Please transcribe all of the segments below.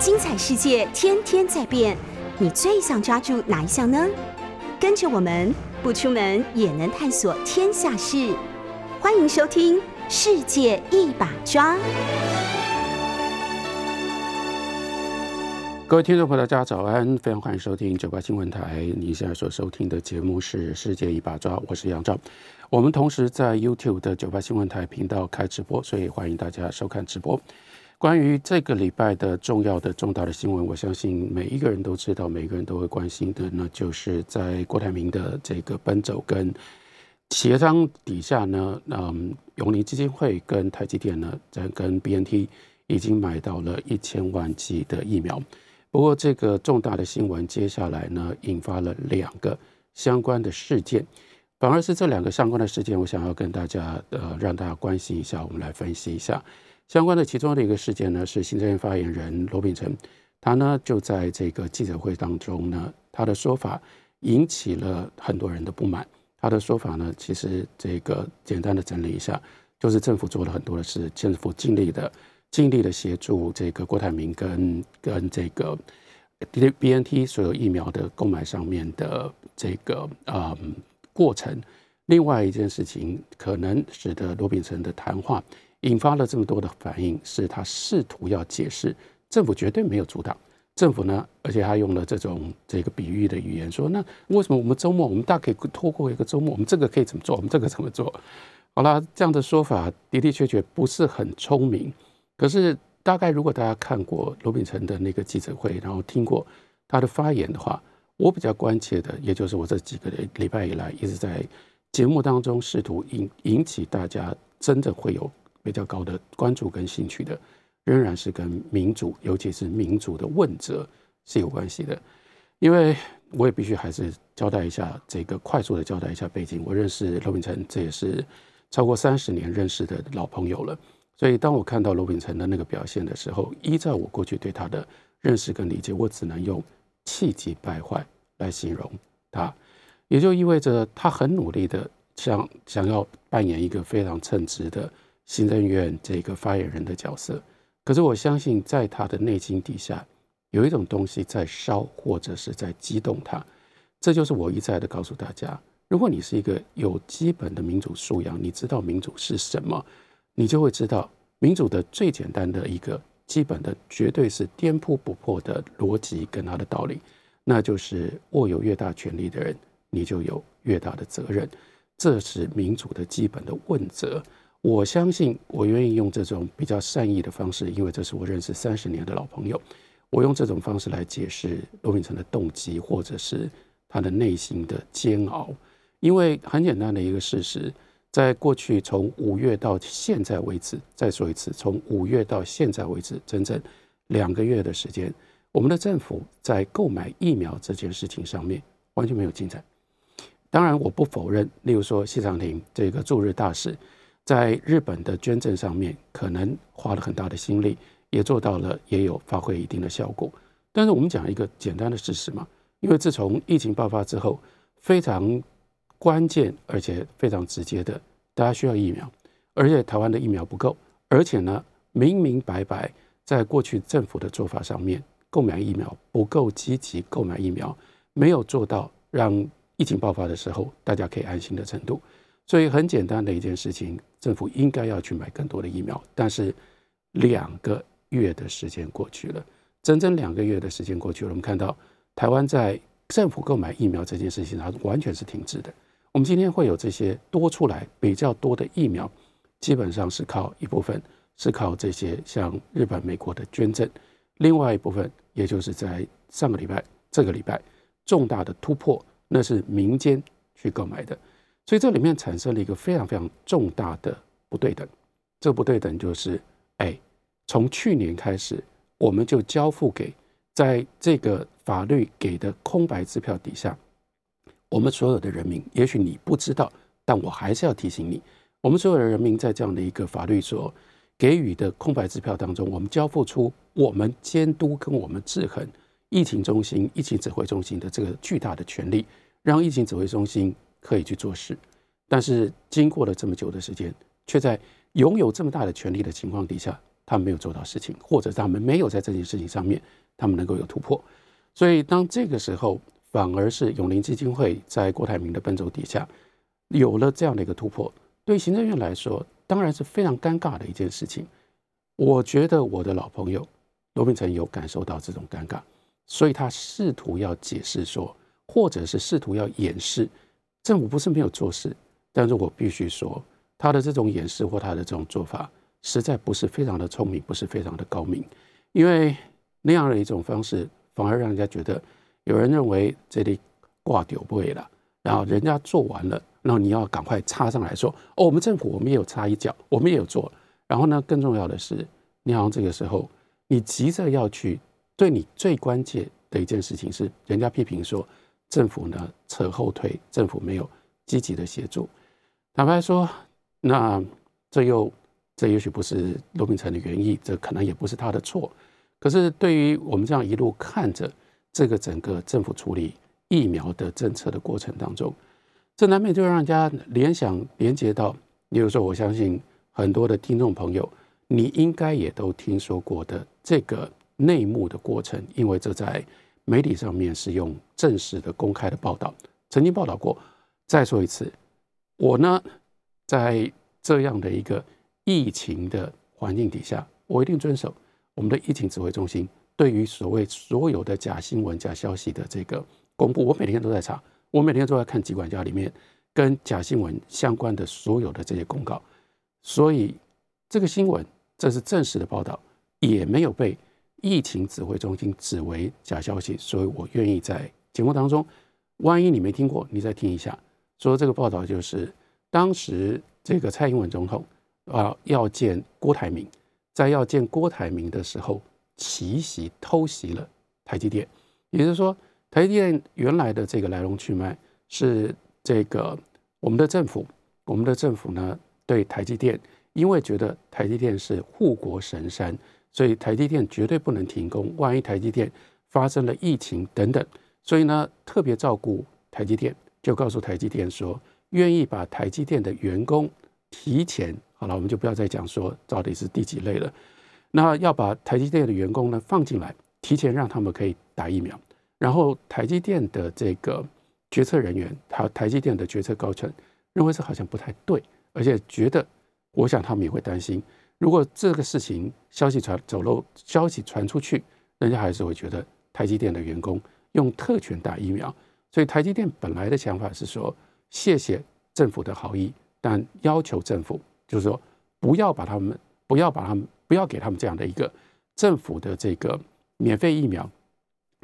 精彩世界天天在变，你最想抓住哪一项呢？跟着我们不出门也能探索天下事，欢迎收听《世界一把抓》。各位听众朋友，大家早安！非常欢迎收听九八新闻台。你现在所收听的节目是《世界一把抓》，我是杨照。我们同时在 YouTube 的九八新闻台频道开直播，所以欢迎大家收看直播。关于这个礼拜的重要的重大的新闻，我相信每一个人都知道，每一个人都会关心的，那就是在郭台铭的这个奔走跟协商底下呢，嗯，永宁基金会跟台积电呢，在跟 BNT 已经买到了一千万剂的疫苗。不过，这个重大的新闻接下来呢，引发了两个相关的事件，反而是这两个相关的事件，我想要跟大家呃，让大家关心一下，我们来分析一下。相关的其中的一个事件呢，是行政院发言人罗秉成，他呢就在这个记者会当中呢，他的说法引起了很多人的不满。他的说法呢，其实这个简单的整理一下，就是政府做了很多的事，政府尽力的尽力的协助这个郭台铭跟跟这个 B N T 所有疫苗的购买上面的这个啊过程。另外一件事情，可能使得罗秉成的谈话。引发了这么多的反应，是他试图要解释政府绝对没有阻挡政府呢，而且他用了这种这个比喻的语言说，那为什么我们周末我们大可以拖过一个周末，我们这个可以怎么做，我们这个怎么做？好了，这样的说法的的确确不是很聪明。可是大概如果大家看过罗秉成的那个记者会，然后听过他的发言的话，我比较关切的，也就是我这几个礼拜以来一直在节目当中试图引引起大家真的会有。比较高的关注跟兴趣的，仍然是跟民主，尤其是民主的问责是有关系的。因为我也必须还是交代一下，这个快速的交代一下背景。我认识罗秉成，这也是超过三十年认识的老朋友了。所以当我看到罗秉成的那个表现的时候，依照我过去对他的认识跟理解，我只能用气急败坏来形容他。也就意味着他很努力的想想要扮演一个非常称职的。行政院这个发言人的角色，可是我相信，在他的内心底下，有一种东西在烧，或者是在激动他。这就是我一再的告诉大家：，如果你是一个有基本的民主素养，你知道民主是什么，你就会知道民主的最简单的一个基本的，绝对是颠扑不破的逻辑跟他的道理，那就是握有越大权力的人，你就有越大的责任。这是民主的基本的问责。我相信，我愿意用这种比较善意的方式，因为这是我认识三十年的老朋友。我用这种方式来解释罗秉成的动机，或者是他的内心的煎熬。因为很简单的一个事实，在过去从五月到现在为止，再说一次，从五月到现在为止，整整两个月的时间，我们的政府在购买疫苗这件事情上面完全没有进展。当然，我不否认，例如说谢长廷这个驻日大使。在日本的捐赠上面，可能花了很大的心力，也做到了，也有发挥一定的效果。但是我们讲一个简单的事实嘛，因为自从疫情爆发之后，非常关键而且非常直接的，大家需要疫苗，而且台湾的疫苗不够，而且呢，明明白白在过去政府的做法上面，购买疫苗不够积极，购买疫苗没有做到让疫情爆发的时候大家可以安心的程度。所以很简单的一件事情，政府应该要去买更多的疫苗。但是两个月的时间过去了，整整两个月的时间过去了，我们看到台湾在政府购买疫苗这件事情上完全是停滞的。我们今天会有这些多出来比较多的疫苗，基本上是靠一部分是靠这些像日本、美国的捐赠，另外一部分也就是在上个礼拜、这个礼拜重大的突破，那是民间去购买的。所以这里面产生了一个非常非常重大的不对等，这个不对等就是，哎，从去年开始，我们就交付给在这个法律给的空白支票底下，我们所有的人民，也许你不知道，但我还是要提醒你，我们所有的人民在这样的一个法律所给予的空白支票当中，我们交付出我们监督跟我们制衡疫情中心、疫情指挥中心的这个巨大的权利，让疫情指挥中心。可以去做事，但是经过了这么久的时间，却在拥有这么大的权力的情况底下，他们没有做到事情，或者他们没有在这件事情上面他们能够有突破。所以当这个时候，反而是永林基金会在郭台铭的奔走底下有了这样的一个突破，对行政院来说当然是非常尴尬的一件事情。我觉得我的老朋友罗秉成有感受到这种尴尬，所以他试图要解释说，或者是试图要掩饰政府不是没有做事，但是我必须说，他的这种掩饰或他的这种做法，实在不是非常的聪明，不是非常的高明，因为那样的一种方式，反而让人家觉得有人认为这里挂丢不会了，然后人家做完了，然后你要赶快插上来说，哦，我们政府我们也有插一脚，我们也有做。然后呢？更重要的是，你好像这个时候，你急着要去对你最关键的一件事情是，人家批评说政府呢扯后腿，政府没有积极的协助。坦白说，那这又这也许不是罗秉成的原意，这可能也不是他的错。可是对于我们这样一路看着这个整个政府处理疫苗的政策的过程当中，这难免就让人家联想连接到，比如说，我相信。很多的听众朋友，你应该也都听说过的这个内幕的过程，因为这在媒体上面是用正式的、公开的报道，曾经报道过。再说一次，我呢，在这样的一个疫情的环境底下，我一定遵守我们的疫情指挥中心对于所谓所有的假新闻、假消息的这个公布。我每天都在查，我每天都在看机管家里面跟假新闻相关的所有的这些公告。所以这个新闻，这是正式的报道，也没有被疫情指挥中心指为假消息。所以我愿意在节目当中，万一你没听过，你再听一下。说这个报道就是当时这个蔡英文总统啊要见郭台铭，在要见郭台铭的时候，奇袭偷袭了台积电。也就是说，台积电原来的这个来龙去脉是这个我们的政府，我们的政府呢。对台积电，因为觉得台积电是护国神山，所以台积电绝对不能停工。万一台积电发生了疫情等等，所以呢特别照顾台积电，就告诉台积电说，愿意把台积电的员工提前好了，我们就不要再讲说到底是第几类了。那要把台积电的员工呢放进来，提前让他们可以打疫苗。然后台积电的这个决策人员，还有台积电的决策高层认为这好像不太对。而且觉得，我想他们也会担心，如果这个事情消息传走漏，消息传出去，人家还是会觉得台积电的员工用特权打疫苗。所以台积电本来的想法是说，谢谢政府的好意，但要求政府就是说，不要把他们，不要把他们，不要给他们这样的一个政府的这个免费疫苗、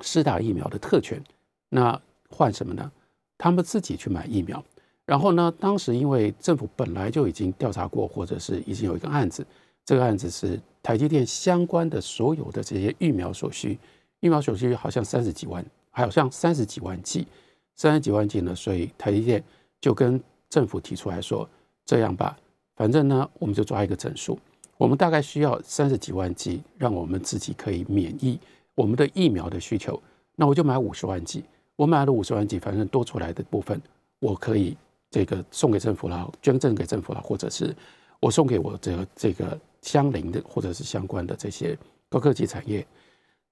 施打疫苗的特权。那换什么呢？他们自己去买疫苗。然后呢？当时因为政府本来就已经调查过，或者是已经有一个案子，这个案子是台积电相关的所有的这些疫苗所需，疫苗所需好像三十几万，好像三十几万剂，三十几万剂呢，所以台积电就跟政府提出来说：这样吧，反正呢，我们就抓一个整数，我们大概需要三十几万剂，让我们自己可以免疫我们的疫苗的需求，那我就买五十万剂，我买了五十万剂，反正多出来的部分我可以。这个送给政府了，捐赠给政府了，或者是我送给我这个这个相邻的或者是相关的这些高科技产业、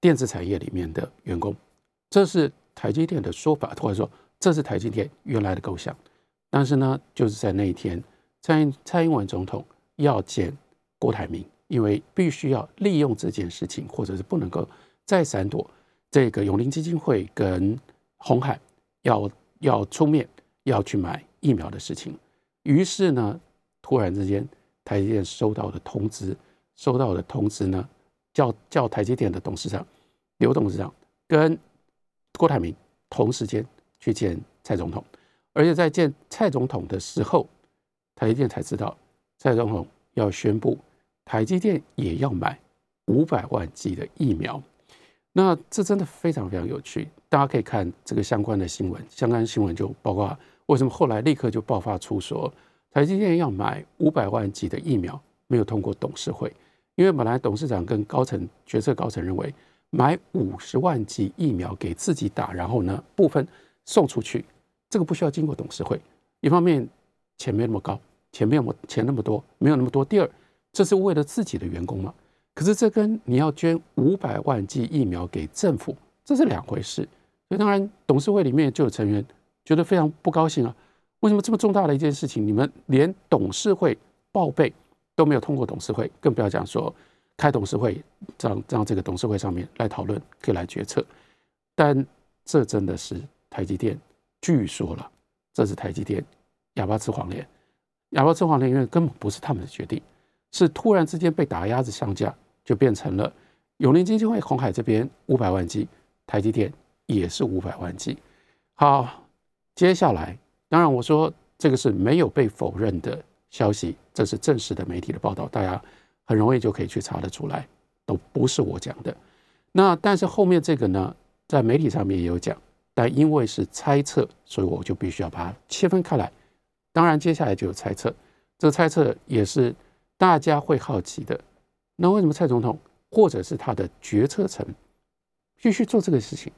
电子产业里面的员工，这是台积电的说法，或者说这是台积电原来的构想。但是呢，就是在那一天，蔡蔡英文总统要见郭台铭，因为必须要利用这件事情，或者是不能够再闪躲这个永林基金会跟红海要要出面要去买。疫苗的事情，于是呢，突然之间，台积电收到的通知，收到的通知呢，叫叫台积电的董事长刘董事长跟郭台铭同时间去见蔡总统，而且在见蔡总统的时候，台积电才知道蔡总统要宣布台积电也要买五百万剂的疫苗，那这真的非常非常有趣，大家可以看这个相关的新闻，相关新闻就包括。为什么后来立刻就爆发出说台积电要买五百万剂的疫苗没有通过董事会？因为本来董事长跟高层决策高层认为买五十万剂疫苗给自己打，然后呢部分送出去，这个不需要经过董事会。一方面钱没那么高，钱没有钱那么多，没有那么多。第二，这是为了自己的员工嘛？可是这跟你要捐五百万剂疫苗给政府，这是两回事。所以当然，董事会里面就有成员觉得非常不高兴啊。为什么这么重大的一件事情，你们连董事会报备都没有通过董事会，更不要讲说开董事会让让这个董事会上面来讨论，可以来决策。但这真的是台积电，据说了，这是台积电哑巴吃黄连，哑巴吃黄连，因为根本不是他们的决定，是突然之间被打鸭子上架，就变成了永林基金会、红海这边五百万剂，台积电也是五百万剂。好，接下来。当然，我说这个是没有被否认的消息，这是正式的媒体的报道，大家很容易就可以去查得出来，都不是我讲的。那但是后面这个呢，在媒体上面也有讲，但因为是猜测，所以我就必须要把它切分开来。当然，接下来就有猜测，这个猜测也是大家会好奇的。那为什么蔡总统或者是他的决策层必须做这个事情，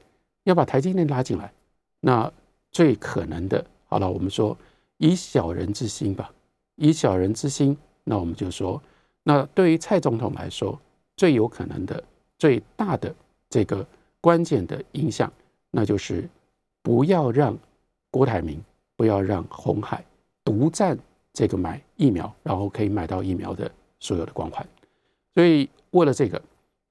要把台积电拉进来？那最可能的。好了，我们说以小人之心吧，以小人之心，那我们就说，那对于蔡总统来说，最有可能的、最大的这个关键的影响，那就是不要让郭台铭，不要让红海独占这个买疫苗，然后可以买到疫苗的所有的光环。所以为了这个，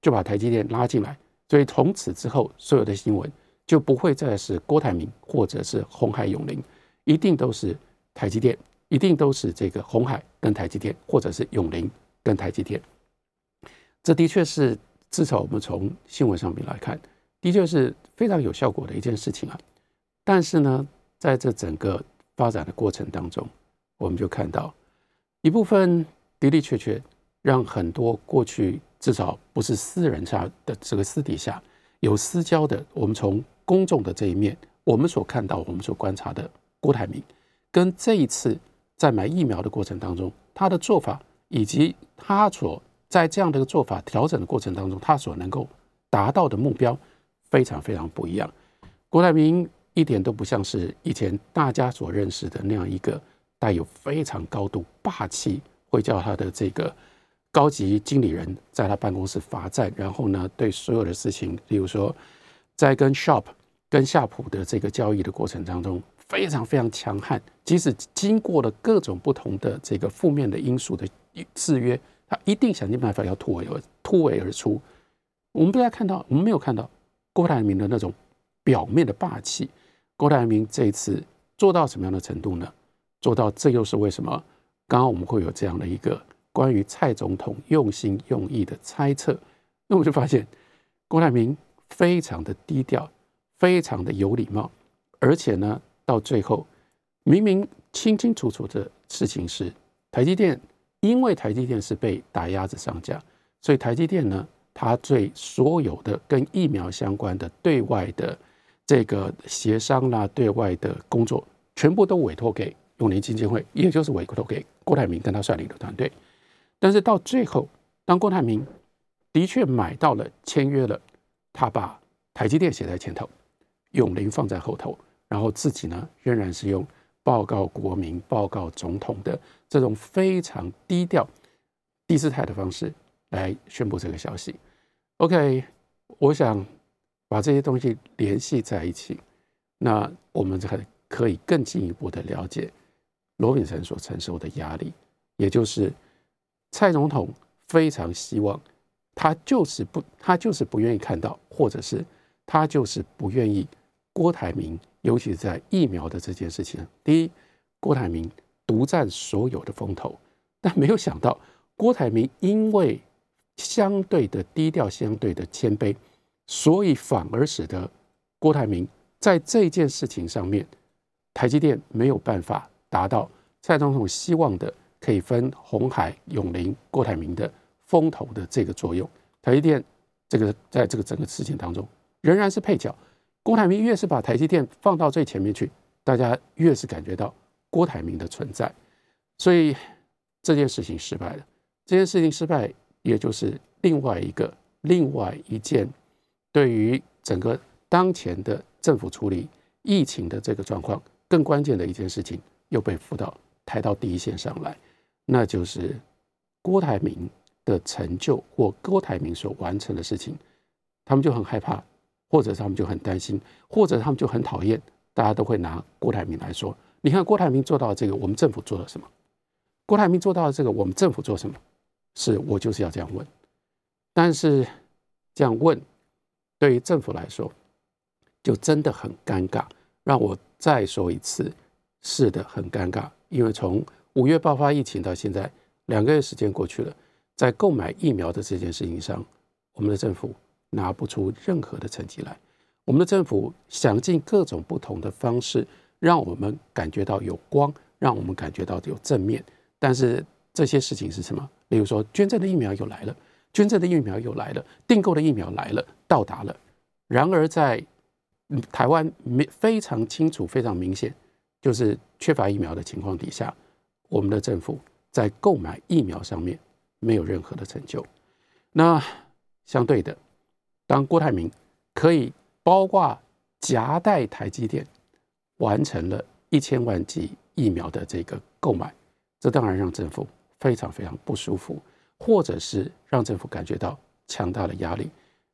就把台积电拉进来。所以从此之后，所有的新闻就不会再是郭台铭或者是红海永林。一定都是台积电，一定都是这个红海跟台积电，或者是永林跟台积电。这的确是至少我们从新闻上面来看，的确是非常有效果的一件事情啊。但是呢，在这整个发展的过程当中，我们就看到一部分的的确确让很多过去至少不是私人下的这个私底下有私交的，我们从公众的这一面，我们所看到、我们所观察的。郭台铭跟这一次在买疫苗的过程当中，他的做法以及他所在这样的一个做法调整的过程当中，他所能够达到的目标非常非常不一样。郭台铭一点都不像是以前大家所认识的那样一个带有非常高度霸气，会叫他的这个高级经理人在他办公室罚站，然后呢对所有的事情，例如说在跟 Shop 跟夏普的这个交易的过程当中。非常非常强悍，即使经过了各种不同的这个负面的因素的制约，他一定想尽办法要突围突围而出。我们不要看到，我们没有看到郭台铭的那种表面的霸气。郭台铭这一次做到什么样的程度呢？做到，这又是为什么？刚刚我们会有这样的一个关于蔡总统用心用意的猜测。那我就发现，郭台铭非常的低调，非常的有礼貌，而且呢。到最后，明明清清楚楚的事情是，台积电因为台积电是被打鸭子上架，所以台积电呢，它对所有的跟疫苗相关的对外的这个协商啦、对外的工作，全部都委托给永年基金会，也就是委托给郭台铭跟他率领的团队。但是到最后，当郭台铭的确买到了、签约了，他把台积电写在前头，永林放在后头。然后自己呢，仍然是用报告国民、报告总统的这种非常低调、低姿态的方式来宣布这个消息。OK，我想把这些东西联系在一起，那我们才可以更进一步的了解罗秉成所承受的压力，也就是蔡总统非常希望他就是不，他就是不愿意看到，或者是他就是不愿意郭台铭。尤其是在疫苗的这件事情，第一，郭台铭独占所有的风头，但没有想到郭台铭因为相对的低调、相对的谦卑，所以反而使得郭台铭在这件事情上面，台积电没有办法达到蔡总统希望的可以分红海、永林、郭台铭的风头的这个作用。台积电这个在这个整个事情当中仍然是配角。郭台铭越是把台积电放到最前面去，大家越是感觉到郭台铭的存在，所以这件事情失败了。这件事情失败，也就是另外一个、另外一件对于整个当前的政府处理疫情的这个状况更关键的一件事情，又被辅导抬到第一线上来，那就是郭台铭的成就或郭台铭所完成的事情，他们就很害怕，或者他们就很担心，或者他们就很讨厌。大家都会拿郭台铭来说，你看郭台铭做到这个，我们政府做了什么？郭台铭做到这个，我们政府做什么？是我就是要这样问。但是这样问，对于政府来说，就真的很尴尬。让我再说一次，是的，很尴尬。因为从五月爆发疫情到现在，两个月时间过去了，在购买疫苗的这件事情上，我们的政府拿不出任何的成绩来。我们的政府想尽各种不同的方式，让我们感觉到有光，让我们感觉到有正面。但是这些事情是什么？例如说，捐赠的疫苗又来了，捐赠的疫苗又来了，订购的疫苗来了，到达了。然而在台湾没非常清楚、非常明显，就是缺乏疫苗的情况底下，我们的政府在购买疫苗上面没有任何的成就。那相对的，当郭台铭可以。包括夹带台积电完成了一千万剂疫苗的这个购买，这当然让政府非常非常不舒服，或者是让政府感觉到强大的压力。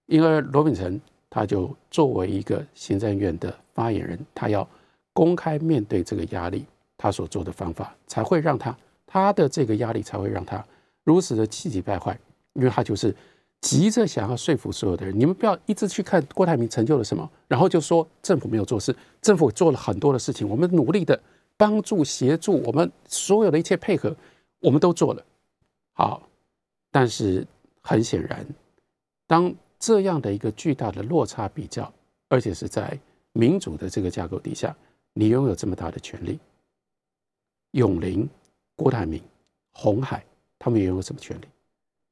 因而罗秉成他就作为一个行政院的发言人，他要公开面对这个压力，他所做的方法才会让他他的这个压力才会让他如此的气急败坏，因为他就是。急着想要说服所有的人，你们不要一直去看郭台铭成就了什么，然后就说政府没有做事。政府做了很多的事情，我们努力的帮助协助，我们所有的一切配合，我们都做了。好，但是很显然，当这样的一个巨大的落差比较，而且是在民主的这个架构底下，你拥有这么大的权利，永林、郭台铭、红海，他们拥有什么权利？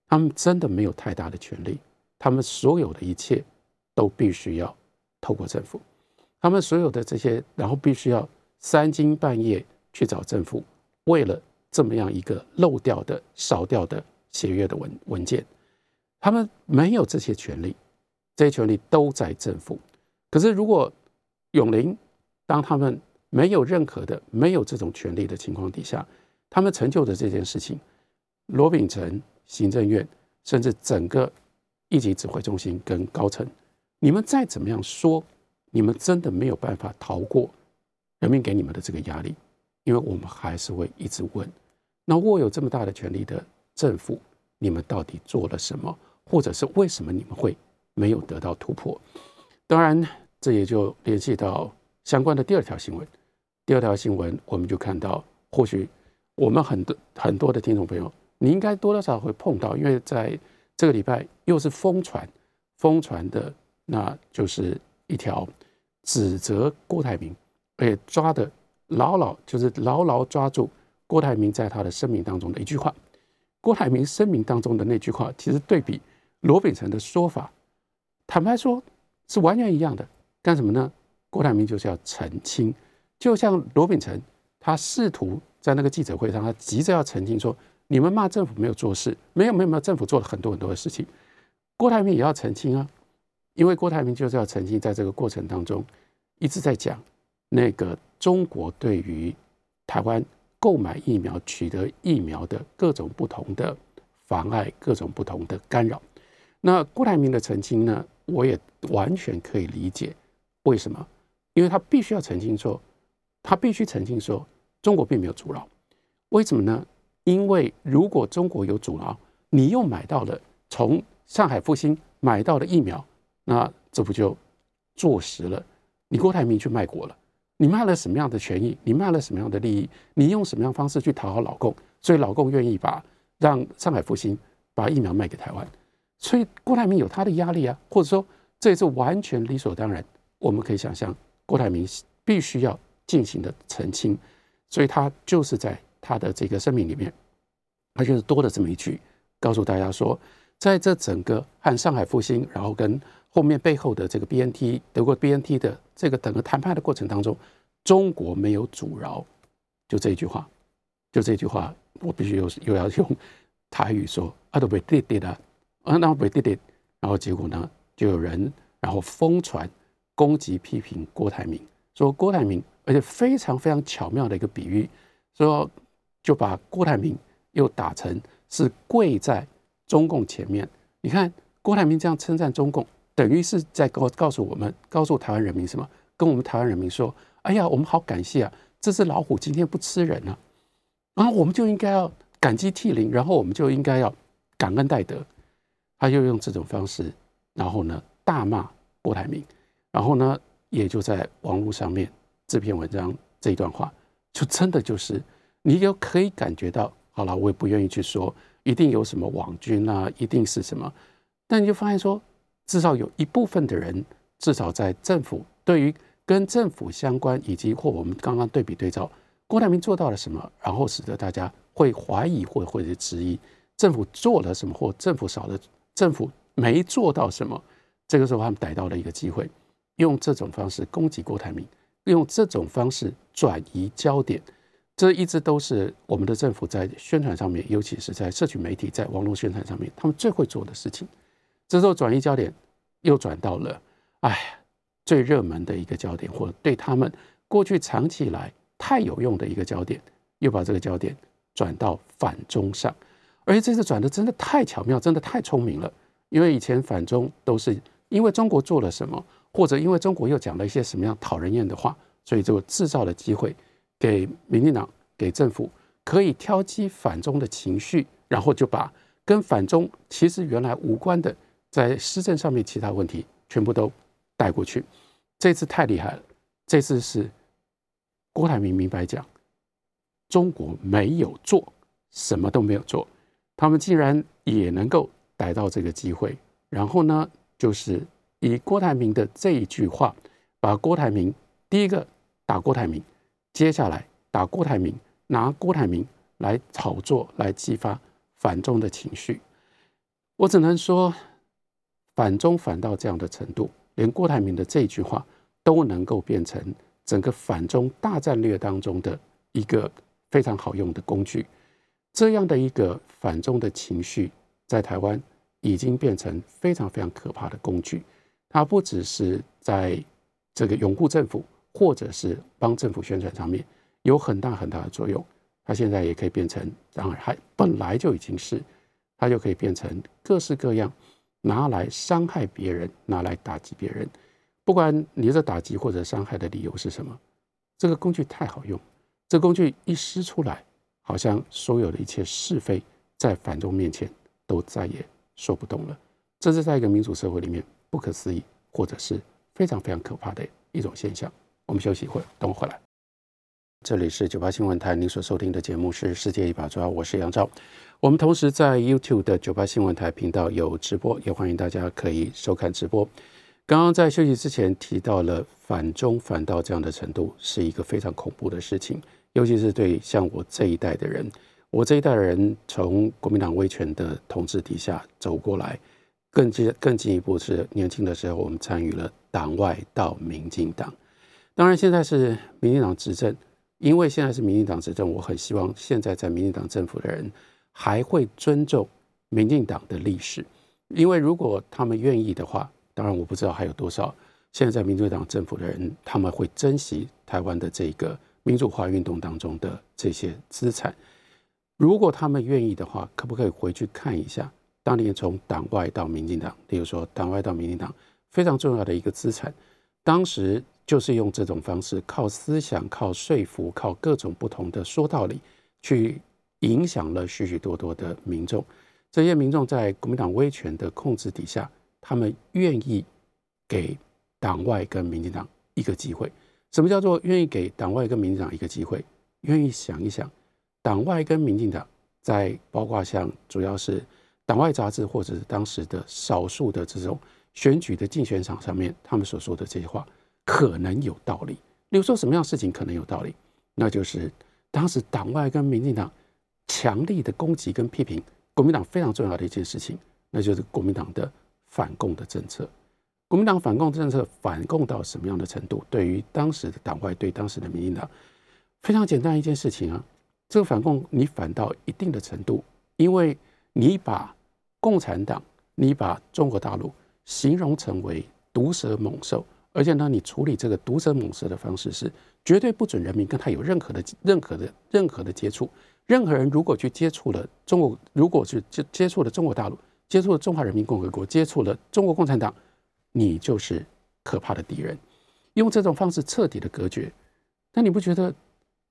他们真的没有太大的权利，他们所有的一切都必须要透过政府，他们所有的这些，然后必须要三更半夜去找政府，为了这么样一个漏掉的、少掉的协约的文文件，他们没有这些权利，这些权利都在政府。可是如果永林当他们没有任何的、没有这种权利的情况底下，他们成就的这件事情，罗秉成。行政院甚至整个一级指挥中心跟高层，你们再怎么样说，你们真的没有办法逃过人民给你们的这个压力，因为我们还是会一直问：那握有这么大的权力的政府，你们到底做了什么，或者是为什么你们会没有得到突破？当然，这也就联系到相关的第二条新闻。第二条新闻，我们就看到，或许我们很多很多的听众朋友。你应该多多少少会碰到，因为在这个礼拜又是疯传，疯传的那就是一条指责郭台铭，而且抓的牢牢，就是牢牢抓住郭台铭在他的声明当中的一句话。郭台铭声明当中的那句话，其实对比罗秉成的说法，坦白说是完全一样的。干什么呢？郭台铭就是要澄清，就像罗秉成，他试图在那个记者会上，他急着要澄清说。你们骂政府没有做事，没有没有没有，政府做了很多很多的事情。郭台铭也要澄清啊，因为郭台铭就是要澄清，在这个过程当中一直在讲那个中国对于台湾购买疫苗、取得疫苗的各种不同的妨碍、各种不同的干扰。那郭台铭的澄清呢，我也完全可以理解为什么，因为他必须要澄清说，他必须澄清说，中国并没有阻扰。为什么呢？因为如果中国有阻挠，你又买到了从上海复兴买到的疫苗，那这不就坐实了你郭台铭去卖国了？你卖了什么样的权益？你卖了什么样的利益？你用什么样方式去讨好老共？所以老共愿意把让上海复兴把疫苗卖给台湾，所以郭台铭有他的压力啊，或者说这也是完全理所当然。我们可以想象，郭台铭必须要进行的澄清，所以他就是在。他的这个声明里面，他就是多了这么一句，告诉大家说，在这整个和上海复兴，然后跟后面背后的这个 B N T 德国 B N T 的这个整个谈判的过程当中，中国没有阻挠，就这一句话，就这句话，我必须又又要用台语说，啊都被跌跌的，啊那被跌跌，然后结果呢，就有人然后疯传攻击批评郭台铭，说郭台铭，而且非常非常巧妙的一个比喻，说。就把郭台铭又打成是跪在中共前面。你看郭台铭这样称赞中共，等于是在告告诉我们，告诉台湾人民什么？跟我们台湾人民说：“哎呀，我们好感谢啊，这只老虎今天不吃人了，然后我们就应该要感激涕零，然后我们就应该要感恩戴德。”他又用这种方式，然后呢大骂郭台铭，然后呢也就在网络上面这篇文章这一段话，就真的就是你就可以感觉到，好了，我也不愿意去说一定有什么网军啊，一定是什么，但你就发现说，至少有一部分的人，至少在政府对于跟政府相关，以及或我们刚刚对比对照，郭台铭做到了什么，然后使得大家会怀疑或或者质疑政府做了什么，或政府少了。政府没做到什么，这个时候他们逮到了一个机会，用这种方式攻击郭台铭，用这种方式转移焦点，这一直都是我们的政府在宣传上面，尤其是在社区媒体、在网络宣传上面，他们最会做的事情。这时候转移焦点又转到了，哎，最热门的一个焦点，或者对他们过去藏起来太有用的一个焦点，又把这个焦点转到反中上。而且这次转的真的太巧妙，真的太聪明了。因为以前反中都是因为中国做了什么，或者因为中国又讲了一些什么样讨人厌的话，所以就制造了机会给民进党、给政府可以挑起反中的情绪，然后就把跟反中其实原来无关的在施政上面其他问题全部都带过去。这次太厉害了，这次是郭台铭明白讲，中国没有做，什么都没有做。他们竟然也能够逮到这个机会，然后呢，就是以郭台铭的这一句话，把郭台铭第一个打郭台铭，接下来打郭台铭，拿郭台铭来炒作，来激发反中的情绪。我只能说，反中反到这样的程度，连郭台铭的这句话都能够变成整个反中大战略当中的一个非常好用的工具。这样的一个反中的情绪，在台湾已经变成非常非常可怕的工具。它不只是在这个拥护政府，或者是帮政府宣传上面有很大很大的作用。它现在也可以变成，当然还本来就已经是，它就可以变成各式各样拿来伤害别人、拿来打击别人。不管你这打击或者伤害的理由是什么，这个工具太好用。这工具一施出来。好像所有的一切是非，在反中面前都再也说不动了。这是在一个民主社会里面不可思议，或者是非常非常可怕的一种现象。我们休息一会儿，等我回来。这里是九八新闻台，您所收听的节目是《世界一把抓》，我是杨照。我们同时在 YouTube 的九八新闻台频道有直播，也欢迎大家可以收看直播。刚刚在休息之前提到了反中反到这样的程度，是一个非常恐怖的事情。尤其是对像我这一代的人，我这一代人从国民党威权的统治底下走过来，更进更进一步是年轻的时候，我们参与了党外到民进党。当然，现在是民进党执政，因为现在是民进党执政，我很希望现在在民进党政府的人还会尊重民进党的历史，因为如果他们愿意的话，当然我不知道还有多少现在在民主党政府的人，他们会珍惜台湾的这个。民主化运动当中的这些资产，如果他们愿意的话，可不可以回去看一下当年从党外到民进党，例如说党外到民进党非常重要的一个资产，当时就是用这种方式，靠思想、靠说服、靠各种不同的说道理，去影响了许许多多的民众。这些民众在国民党威权的控制底下，他们愿意给党外跟民进党一个机会。什么叫做愿意给党外跟民进党一个机会？愿意想一想，党外跟民进党在包括像主要是党外杂志或者是当时的少数的这种选举的竞选场上面，他们所说的这些话可能有道理。例如说什么样的事情可能有道理？那就是当时党外跟民进党强力的攻击跟批评国民党非常重要的一件事情，那就是国民党的反共的政策。国民党反共政策反共到什么样的程度？对于当时的党外，对当时的民进党，非常简单一件事情啊。这个反共你反到一定的程度，因为你把共产党，你把中国大陆形容成为毒蛇猛兽，而且呢，你处理这个毒蛇猛兽的方式是绝对不准人民跟他有任何的、任何的、任何的接触，任何人如果去接触了中国，如果是接接触了中国大陆，接触了中华人民共和国，接触了中国共产党，你就是可怕的敌人。用这种方式彻底的隔绝，那你不觉得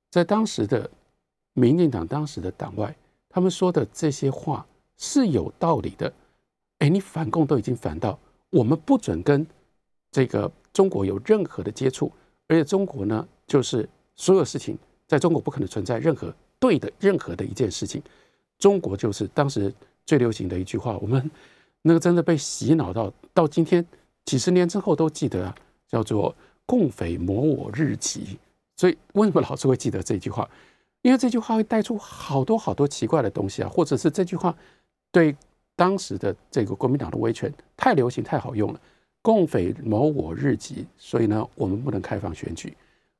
在当时的民进党、当时的党外，他们说的这些话是有道理的？哎，你反共都已经反到我们不准跟这个中国有任何的接触，而且中国呢，就是所有事情在中国不可能存在任何对的任何的一件事情。中国就是当时最流行的一句话，我们那个真的被洗脑到到今天几十年之后都记得啊，叫做。共匪谋我日籍，所以为什么老是会记得这句话？因为这句话会带出好多好多奇怪的东西啊，或者是这句话对当时的这个国民党的威权太流行、太好用了。共匪谋我日籍，所以呢，我们不能开放选举；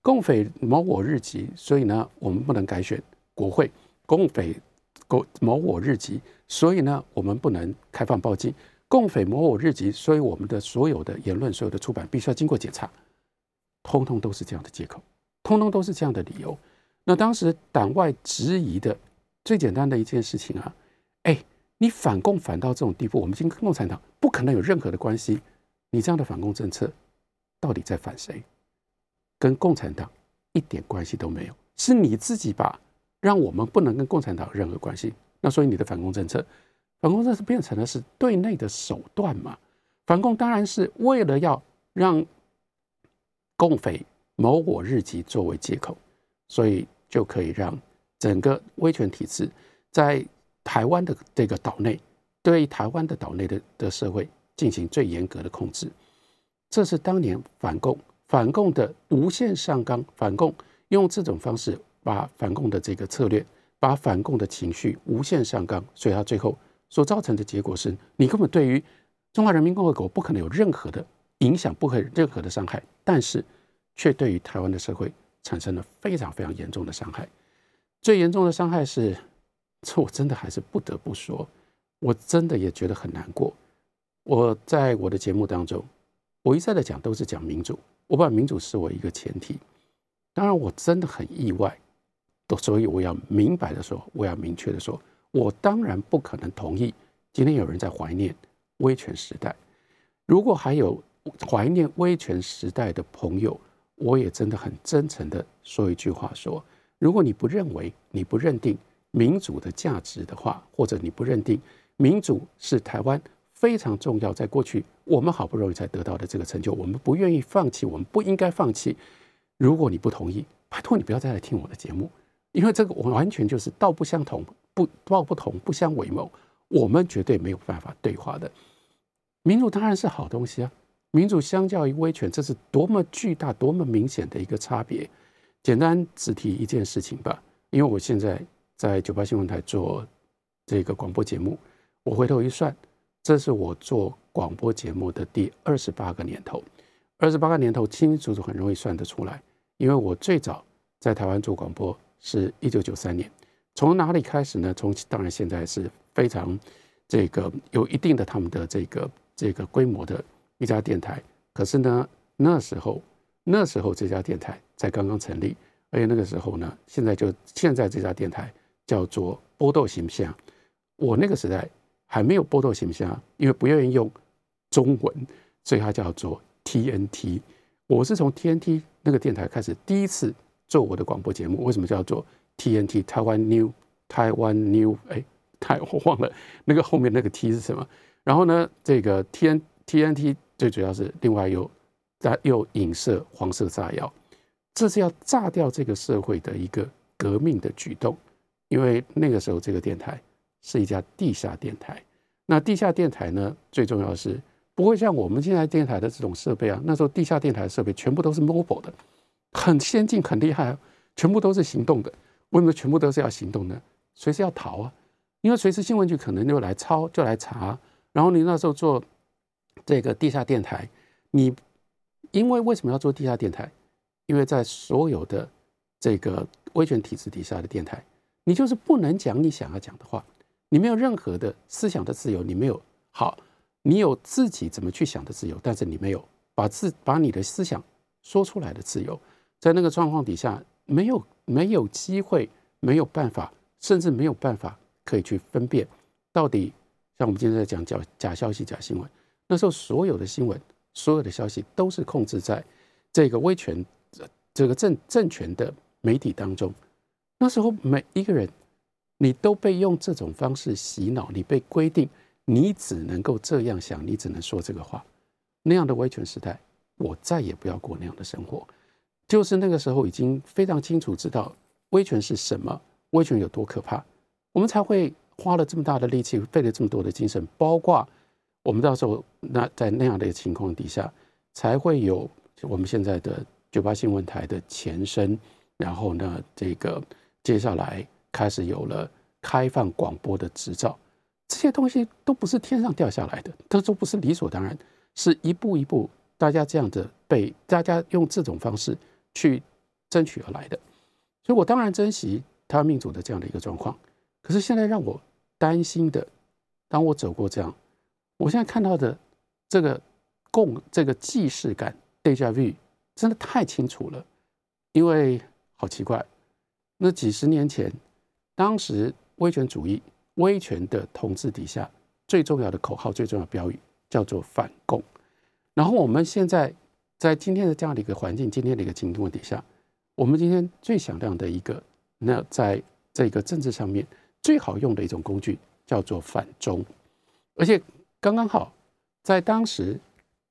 共匪谋我日籍，所以呢，我们不能改选国会；共匪谋谋我日籍，所以呢，我们不能开放报禁；共匪谋我日籍，所以我们的所有的言论、所有的出版必须要经过检查。通通都是这样的借口，通通都是这样的理由。那当时党外质疑的最简单的一件事情啊，哎，你反共反到这种地步，我们跟共产党不可能有任何的关系。你这样的反共政策到底在反谁？跟共产党一点关系都没有，是你自己把让我们不能跟共产党有任何关系。那所以你的反共政策，反共政策变成了是对内的手段嘛？反共当然是为了要让。共匪谋我日籍作为借口，所以就可以让整个威权体制在台湾的这个岛内，对台湾的岛内的的社会进行最严格的控制。这是当年反共反共的无限上纲，反共用这种方式把反共的这个策略，把反共的情绪无限上纲，所以他最后所造成的结果是，你根本对于中华人民共和国不可能有任何的。影响不可任何的伤害，但是却对于台湾的社会产生了非常非常严重的伤害。最严重的伤害是，这我真的还是不得不说，我真的也觉得很难过。我在我的节目当中，我一再的讲都是讲民主，我把民主视为一个前提。当然，我真的很意外，都所以我要明白的说，我要明确的说，我当然不可能同意今天有人在怀念威权时代，如果还有。怀念威权时代的朋友，我也真的很真诚的说一句话：说，如果你不认为、你不认定民主的价值的话，或者你不认定民主是台湾非常重要，在过去我们好不容易才得到的这个成就，我们不愿意放弃，我们不应该放弃。如果你不同意，拜托你不要再来听我的节目，因为这个我完全就是道不相同，不道不同，不相为谋，我们绝对没有办法对话的。民主当然是好东西啊。民主相较于威权，这是多么巨大、多么明显的一个差别。简单只提一件事情吧，因为我现在在九八新闻台做这个广播节目，我回头一算，这是我做广播节目的第二十八个年头。二十八个年头，清清楚楚，很容易算得出来。因为我最早在台湾做广播是一九九三年，从哪里开始呢？从当然现在是非常这个有一定的他们的这个这个规模的。一家电台，可是呢，那时候那时候这家电台才刚刚成立，而且那个时候呢，现在就现在这家电台叫做波豆形象。我那个时代还没有波动形象，因为不愿意用中文，所以它叫做 TNT。我是从 TNT 那个电台开始第一次做我的广播节目。为什么叫做 TNT？台湾 New 台湾 New 哎，太 我忘了那个后面那个 T 是什么。然后呢，这个 TNT。最主要是另外又在又影射黄色炸药，这是要炸掉这个社会的一个革命的举动。因为那个时候这个电台是一家地下电台，那地下电台呢，最重要是不会像我们现在电台的这种设备啊。那时候地下电台的设备全部都是 mobile 的，很先进、很厉害，全部都是行动的。为什么全部都是要行动呢？随时要逃啊，因为随时新闻局可能就来抄，就来查。然后你那时候做。这个地下电台，你因为为什么要做地下电台？因为在所有的这个威权体制底下的电台，你就是不能讲你想要讲的话，你没有任何的思想的自由，你没有好，你有自己怎么去想的自由，但是你没有把自把你的思想说出来的自由，在那个状况底下，没有没有机会，没有办法甚至没有办法可以去分辨到底像我们今天在讲假假消息、假新闻，那时候所有的新闻、所有的消息都是控制在这个威权这个政政权的媒体当中。那时候每一个人，你都被用这种方式洗脑，你被规定你只能够这样想，你只能说这个话。那样的威权时代，我再也不要过那样的生活。就是那个时候已经非常清楚知道威权是什么，威权有多可怕，我们才会花了这么大的力气，费了这么多的精神，包括我们到时候那在那样的情况底下，才会有我们现在的九八新闻台的前身，然后呢，这个接下来开始有了开放广播的执照，这些东西都不是天上掉下来的，这都不是理所当然，是一步一步大家这样的被大家用这种方式。去争取而来的，所以我当然珍惜台湾民主的这样的一个状况。可是现在让我担心的，当我走过这样，我现在看到的这个共这个既视感 （deja vu） 真的太清楚了。因为好奇怪，那几十年前，当时威权主义、威权的统治底下，最重要的口号、最重要的标语叫做反共。然后我们现在。在今天的这样的一个环境，今天的一个情况底下，我们今天最响亮的一个，那在这个政治上面最好用的一种工具叫做反中，而且刚刚好在当时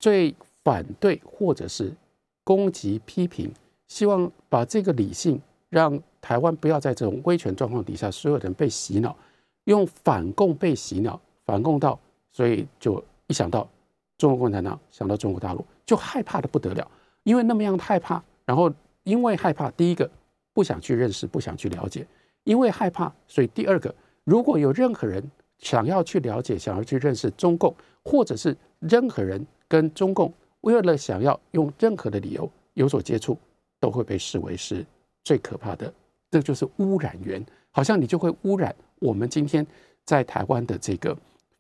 最反对或者是攻击批评，希望把这个理性让台湾不要在这种威权状况底下，所有人被洗脑，用反共被洗脑，反共到，所以就一想到中国共产党，想到中国大陆。就害怕的不得了，因为那么样害怕，然后因为害怕，第一个不想去认识，不想去了解，因为害怕，所以第二个，如果有任何人想要去了解，想要去认识中共，或者是任何人跟中共为了想要用任何的理由有所接触，都会被视为是最可怕的，这就是污染源，好像你就会污染我们今天在台湾的这个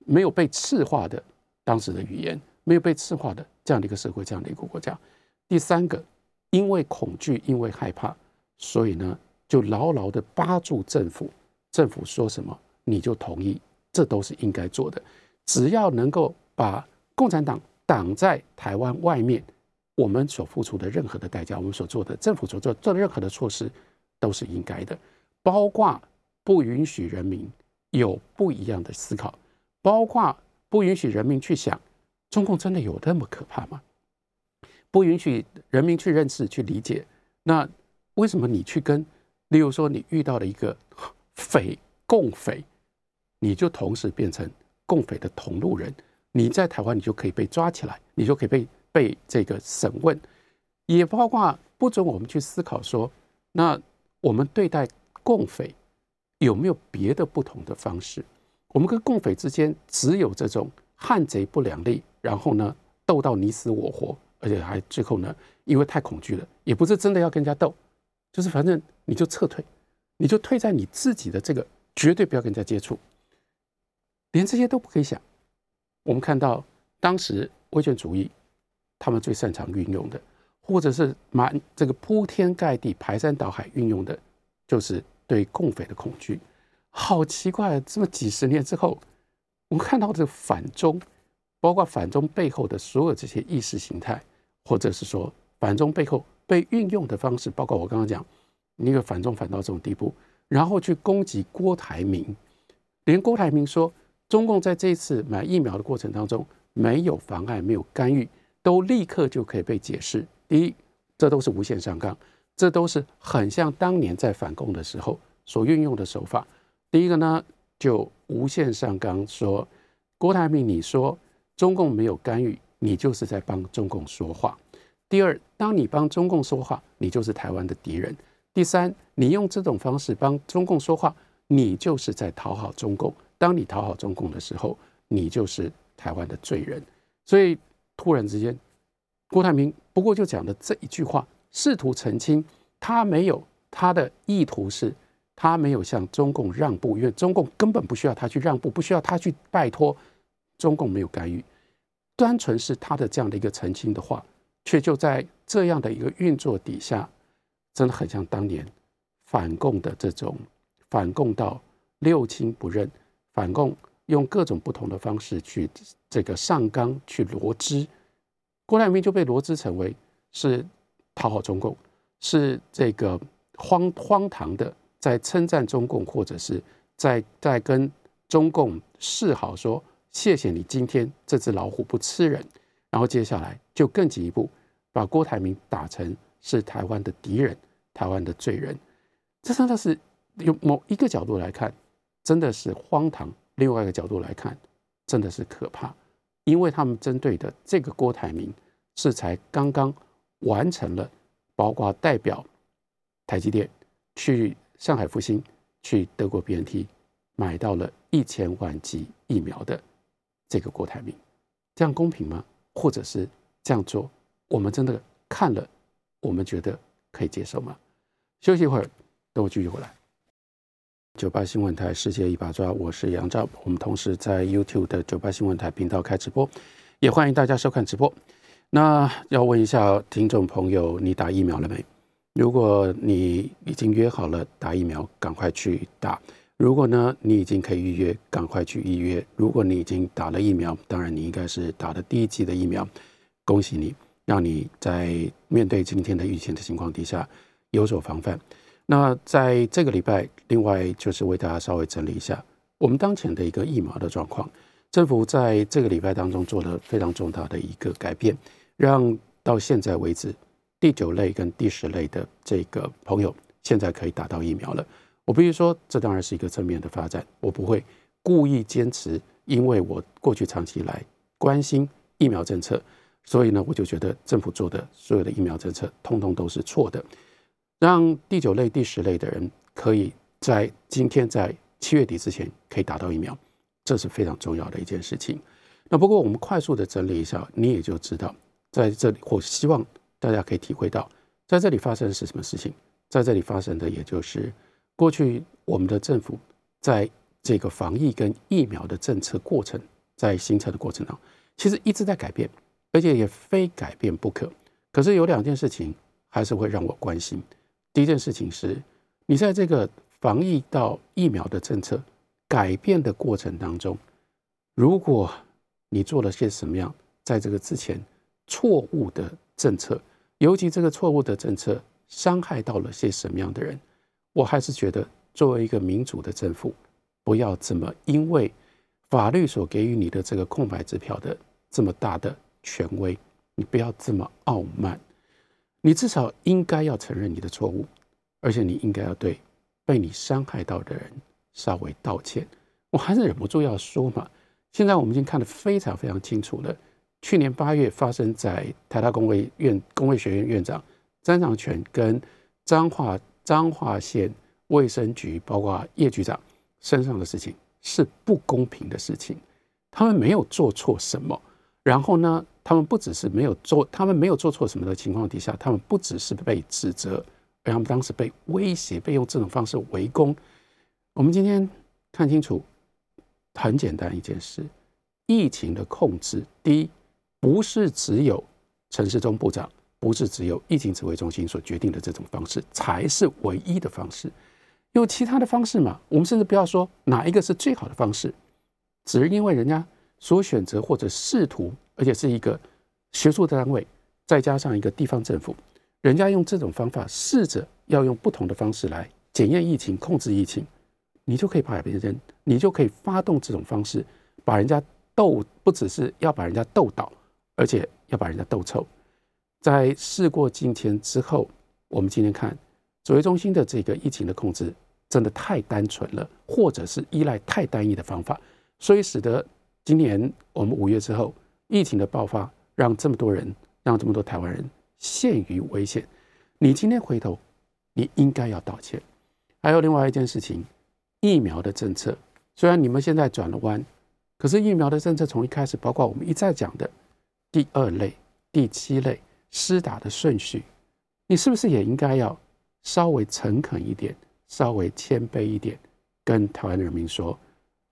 没有被赤化的当时的语言。没有被赤化的这样的一个社会，这样的一个国家。第三个，因为恐惧，因为害怕，所以呢，就牢牢的扒住政府。政府说什么，你就同意，这都是应该做的。只要能够把共产党挡在台湾外面，我们所付出的任何的代价，我们所做的政府所做做的任何的措施，都是应该的。包括不允许人民有不一样的思考，包括不允许人民去想。中共真的有那么可怕吗？不允许人民去认识、去理解，那为什么你去跟，例如说你遇到了一个匪共匪，你就同时变成共匪的同路人？你在台湾，你就可以被抓起来，你就可以被被这个审问，也包括不准我们去思考说，那我们对待共匪有没有别的不同的方式？我们跟共匪之间只有这种汉贼不两立。然后呢，斗到你死我活，而且还最后呢，因为太恐惧了，也不是真的要跟人家斗，就是反正你就撤退，你就退在你自己的这个，绝对不要跟人家接触，连这些都不可以想。我们看到当时威权主义，他们最擅长运用的，或者是满这个铺天盖地、排山倒海运用的，就是对共匪的恐惧。好奇怪，这么几十年之后，我们看到这反中。包括反中背后的所有这些意识形态，或者是说反中背后被运用的方式，包括我刚刚讲，那个反中反到这种地步，然后去攻击郭台铭，连郭台铭说中共在这一次买疫苗的过程当中没有妨碍、没有干预，都立刻就可以被解释。第一，这都是无限上纲，这都是很像当年在反共的时候所运用的手法。第一个呢，就无限上纲说郭台铭，你说。中共没有干预，你就是在帮中共说话。第二，当你帮中共说话，你就是台湾的敌人。第三，你用这种方式帮中共说话，你就是在讨好中共。当你讨好中共的时候，你就是台湾的罪人。所以，突然之间，郭台铭不过就讲的这一句话，试图澄清他没有他的意图是，他没有向中共让步，因为中共根本不需要他去让步，不需要他去拜托。中共没有干预，单纯是他的这样的一个澄清的话，却就在这样的一个运作底下，真的很像当年反共的这种反共到六亲不认，反共用各种不同的方式去这个上纲去罗织，郭台铭就被罗织成为是讨好中共，是这个荒荒唐的，在称赞中共，或者是在在跟中共示好，说谢谢你今天这只老虎不吃人，然后接下来就更进一步把郭台铭打成是台湾的敌人，台湾的罪人，这真的是。用某一个角度来看，真的是荒唐；另外一个角度来看，真的是可怕。因为他们针对的这个郭台铭，是才刚刚完成了，包括代表台积电去上海复兴、去德国 BNT 买到了一千万剂疫苗的这个郭台铭，这样公平吗？或者是这样做，我们真的看了，我们觉得可以接受吗？休息一会儿，等我继续回来。九八新闻台世界一把抓，我是杨照。我们同时在 YouTube 的九八新闻台频道开直播，也欢迎大家收看直播。那要问一下听众朋友，你打疫苗了没？如果你已经约好了打疫苗，赶快去打。如果呢，你已经可以预约，赶快去预约。如果你已经打了疫苗，当然你应该是打的第一剂的疫苗，恭喜你，让你在面对今天的疫情的情况底下有所防范。那在这个礼拜，另外就是为大家稍微整理一下我们当前的一个疫苗的状况。政府在这个礼拜当中做了非常重大的一个改变，让到现在为止第九类跟第十类的这个朋友现在可以打到疫苗了。我必须说，这当然是一个正面的发展。我不会故意坚持，因为我过去长期以来关心疫苗政策，所以呢，我就觉得政府做的所有的疫苗政策通通都是错的。让第九类、第十类的人可以在今天在七月底之前可以打到疫苗，这是非常重要的一件事情。那不过我们快速的整理一下，你也就知道在这里，或希望大家可以体会到，在这里发生的是什么事情。在这里发生的，也就是过去我们的政府在这个防疫跟疫苗的政策过程在形成的过程当中，其实一直在改变，而且也非改变不可。可是有两件事情还是会让我关心。第一件事情是，你在这个防疫到疫苗的政策改变的过程当中，如果你做了些什么样，在这个之前错误的政策，尤其这个错误的政策伤害到了些什么样的人，我还是觉得作为一个民主的政府，不要这么因为法律所给予你的这个空白支票的这么大的权威，你不要这么傲慢。你至少应该要承认你的错误，而且你应该要对被你伤害到的人稍微道歉。我还是忍不住要说嘛，现在我们已经看得非常非常清楚了。去年八月发生在台大工卫院工卫学院院长张长全跟彰化彰化县卫生局包括叶局长身上的事情是不公平的事情，他们没有做错什么。然后呢？他们不只是没有做，他们没有做错什么的情况底下，他们不只是被指责，而他们当时被威胁，被用这种方式围攻。我们今天看清楚，很简单一件事：疫情的控制，第一，不是只有陈世忠部长，不是只有疫情指挥中心所决定的这种方式才是唯一的方式。有其他的方式吗？我们甚至不要说哪一个是最好的方式，只是因为人家。所选择或者试图，而且是一个学术的单位，再加上一个地方政府，人家用这种方法试着要用不同的方式来检验疫情、控制疫情，你就可以把别人，你就可以发动这种方式，把人家斗，不只是要把人家斗倒，而且要把人家斗臭。在事过境迁之后，我们今天看指挥中心的这个疫情的控制，真的太单纯了，或者是依赖太单一的方法，所以使得。今年我们五月之后，疫情的爆发让这么多人，让这么多台湾人陷于危险。你今天回头，你应该要道歉。还有另外一件事情，疫苗的政策，虽然你们现在转了弯，可是疫苗的政策从一开始，包括我们一再讲的第二类、第七类施打的顺序，你是不是也应该要稍微诚恳一点，稍微谦卑一点，跟台湾人民说，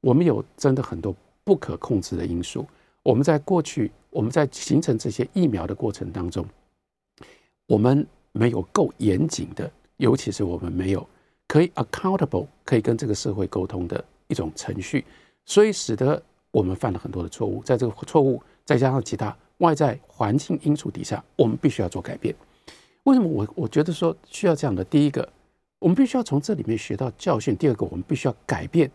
我们有真的很多。不可控制的因素，我们在过去，我们在形成这些疫苗的过程当中，我们没有够严谨的，尤其是我们没有可以 accountable，可以跟这个社会沟通的一种程序，所以使得我们犯了很多的错误。在这个错误再加上其他外在环境因素底下，我们必须要做改变。为什么我我觉得说需要这样的？第一个，我们必须要从这里面学到教训；第二个，我们必须要改变，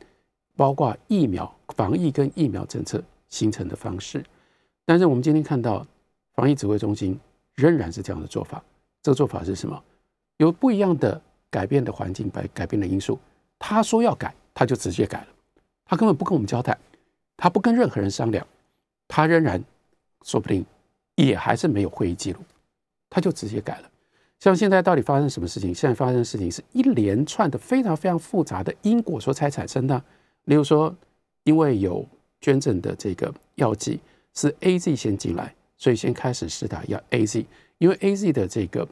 包括疫苗防疫跟疫苗政策形成的方式。但是我们今天看到防疫指挥中心仍然是这样的做法。这个做法是什么？有不一样的改变的环境、改改变的因素。他说要改，他就直接改了，他根本不跟我们交代，他不跟任何人商量，他仍然说不定也还是没有会议记录，他就直接改了。像现在到底发生什么事情？现在发生的事情是一连串的非常非常复杂的因果所才产生的。例如说，因为有捐赠的这个药剂。是 A Z 先进来，所以先开始试打要 A Z，因为 A Z 的这个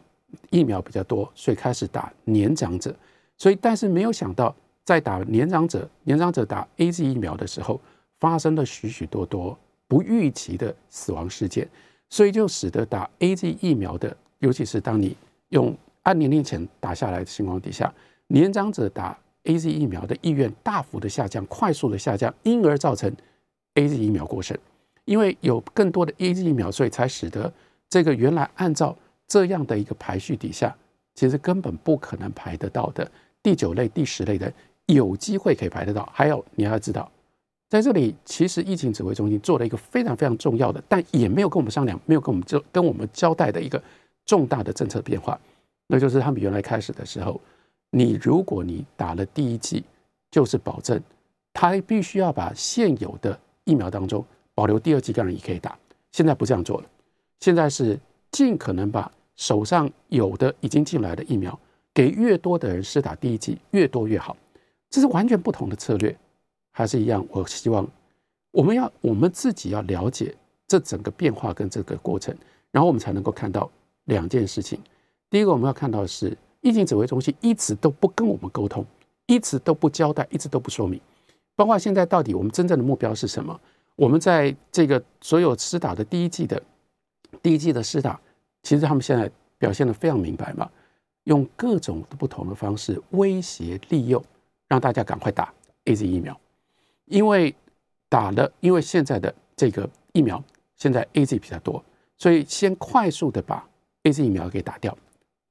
疫苗比较多，所以开始打年长者。所以，但是没有想到，在打年长者、年长者打 A Z 疫苗的时候，发生了许许多多不预期的死亡事件，所以就使得打 A Z 疫苗的，尤其是当你用按年龄前打下来的情况底下，年长者打 A Z 疫苗的意愿大幅的下降，快速的下降，因而造成 A Z 疫苗过剩。因为有更多的 A Z 疫苗，所以才使得这个原来按照这样的一个排序底下，其实根本不可能排得到的第九类、第十类的有机会可以排得到。还有你要知道，在这里其实疫情指挥中心做了一个非常非常重要的，但也没有跟我们商量、没有跟我们交跟我们交代的一个重大的政策变化，那就是他们原来开始的时候，你如果你打了第一剂，就是保证他必须要把现有的疫苗当中。保留第二剂，当然也可以打。现在不这样做了，现在是尽可能把手上有的已经进来的疫苗，给越多的人施打第一剂，越多越好。这是完全不同的策略，还是一样？我希望我们要我们自己要了解这整个变化跟这个过程，然后我们才能够看到两件事情。第一个，我们要看到的是疫情指挥中心一直都不跟我们沟通，一直都不交代，一直都不说明，包括现在到底我们真正的目标是什么？我们在这个所有施打的第一季的第一季的施打，其实他们现在表现的非常明白嘛，用各种不同的方式威胁利诱，让大家赶快打 A Z 疫苗，因为打了，因为现在的这个疫苗现在 A Z 比较多，所以先快速的把 A Z 疫苗给打掉，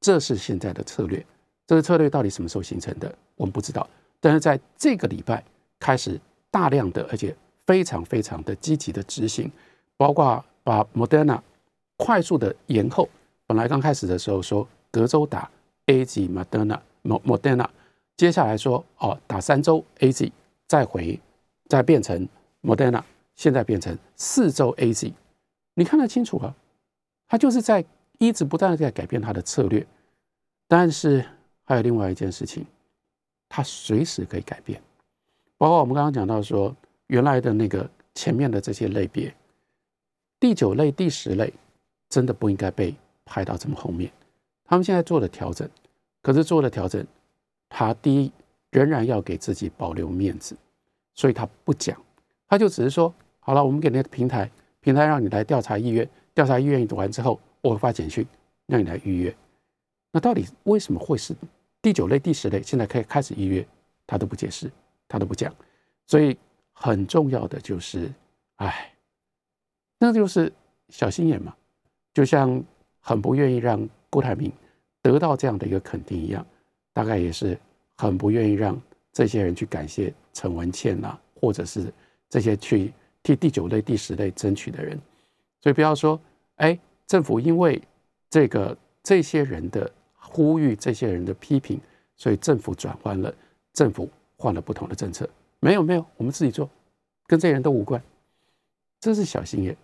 这是现在的策略。这个策略到底什么时候形成的，我们不知道，但是在这个礼拜开始大量的，而且。非常非常的积极的执行，包括把 Moderna 快速的延后。本来刚开始的时候说隔周打 A Z Moderna Moderna，接下来说哦打三周 A Z，再回再变成 Moderna，现在变成四周 A Z。你看得清楚啊？他就是在一直不断的在改变他的策略。但是还有另外一件事情，他随时可以改变。包括我们刚刚讲到说。原来的那个前面的这些类别，第九类、第十类，真的不应该被排到这么后面。他们现在做了调整，可是做了调整，他第一仍然要给自己保留面子，所以他不讲，他就只是说：好了，我们给那个平台，平台让你来调查意愿，调查意愿完之后，我会发简讯让你来预约。那到底为什么会是第九类、第十类现在可以开始预约？他都不解释，他都不讲，所以。很重要的就是，哎，那就是小心眼嘛，就像很不愿意让郭台铭得到这样的一个肯定一样，大概也是很不愿意让这些人去感谢陈文茜呐，或者是这些去替第九类、第十类争取的人。所以不要说，哎，政府因为这个这些人的呼吁、这些人的批评，所以政府转换了，政府换了不同的政策。没有没有，我们自己做，跟这些人都无关。这是小心眼，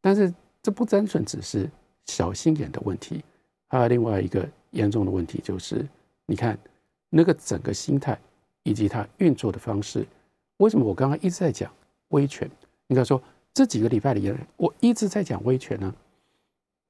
但是这不单纯只是小心眼的问题，还有另外一个严重的问题，就是你看那个整个心态以及它运作的方式。为什么我刚刚一直在讲威权？应该说这几个礼拜里，我一直在讲威权呢？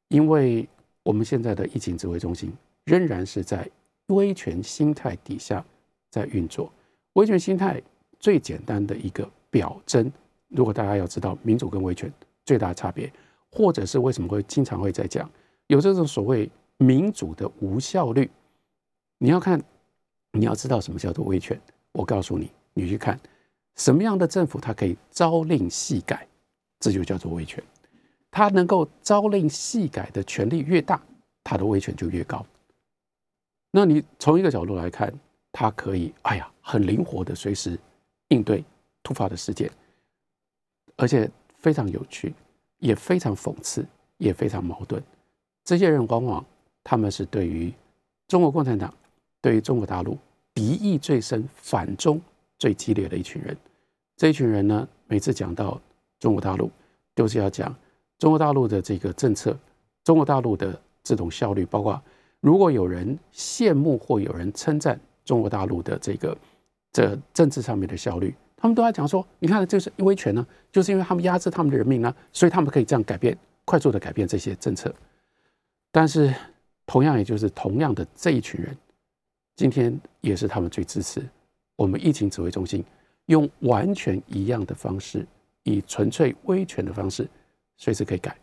因为我们现在的疫情指挥中心仍然是在威权心态底下在运作，威权心态。最简单的一个表征，如果大家要知道民主跟威权最大的差别，或者是为什么会经常会在讲有这种所谓民主的无效率，你要看你要知道什么叫做威权，我告诉你，你去看什么样的政府，它可以朝令夕改，这就叫做威权。它能够朝令夕改的权力越大，它的威权就越高。那你从一个角度来看，它可以，哎呀，很灵活的随时应对突发的事件，而且非常有趣，也非常讽刺，也非常矛盾。这些人往往他们是对于中国共产党、对于中国大陆敌意最深、反中最激烈的一群人。这一群人呢，每次讲到中国大陆，都是要讲中国大陆的这个政策，中国大陆的这种效率，包括如果有人羡慕或有人称赞中国大陆的这个这政治上面的效率，他们都在讲说，你看，这是威权呢，就是因为他们压制他们的人民呢，所以他们可以这样改变，快速的改变这些政策。但是，同样也就是同样的这一群人，今天也是他们最支持我们疫情指挥中心用完全一样的方式，以纯粹威权的方式，随时可以改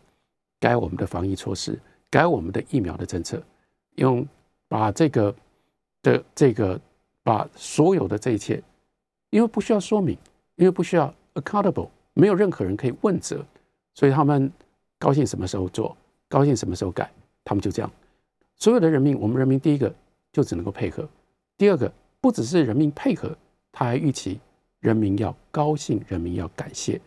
改我们的防疫措施，改我们的疫苗的政策，用把这个的这个把所有的这一切，因为不需要说明，因为不需要 accountable，没有任何人可以问责，所以他们高兴什么时候做，高兴什么时候改。他们就这样，所有的人民，我们人民第一个就只能够配合，第二个不只是人民配合，他还预期人民要高兴，人民要感谢。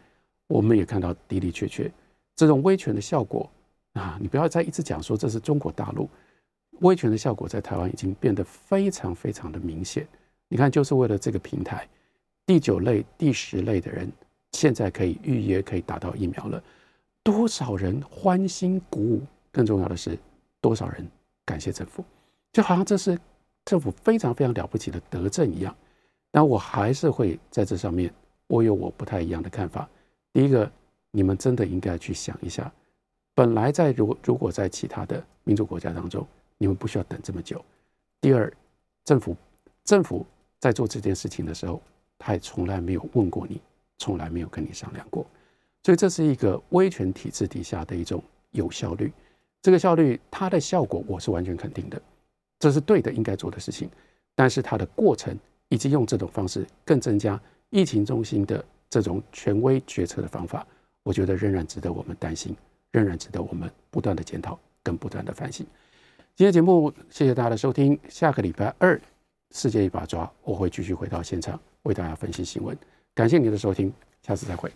我们也看到的的确确这种威权的效果啊！你不要再一直讲说这是中国大陆威权的效果，在台湾已经变得非常非常的明显。你看，就是为了这个平台，第九类、第十类的人现在可以预约，可以打到疫苗了，多少人欢欣鼓舞！更重要的是。多少人感谢政府，就好像这是政府非常非常了不起的德政一样。但我还是会在这上面，我有我不太一样的看法。第一个，你们真的应该去想一下，本来在如如果在其他的民主国家当中，你们不需要等这么久。第二，政府政府在做这件事情的时候，他也从来没有问过你，从来没有跟你商量过。所以这是一个威权体制底下的一种有效率。这个效率，它的效果我是完全肯定的，这是对的，应该做的事情。但是它的过程以及用这种方式更增加疫情中心的这种权威决策的方法，我觉得仍然值得我们担心，仍然值得我们不断的检讨跟不断的反省。今天节目谢谢大家的收听，下个礼拜二世界一把抓，我会继续回到现场为大家分析新闻。感谢您的收听，下次再会。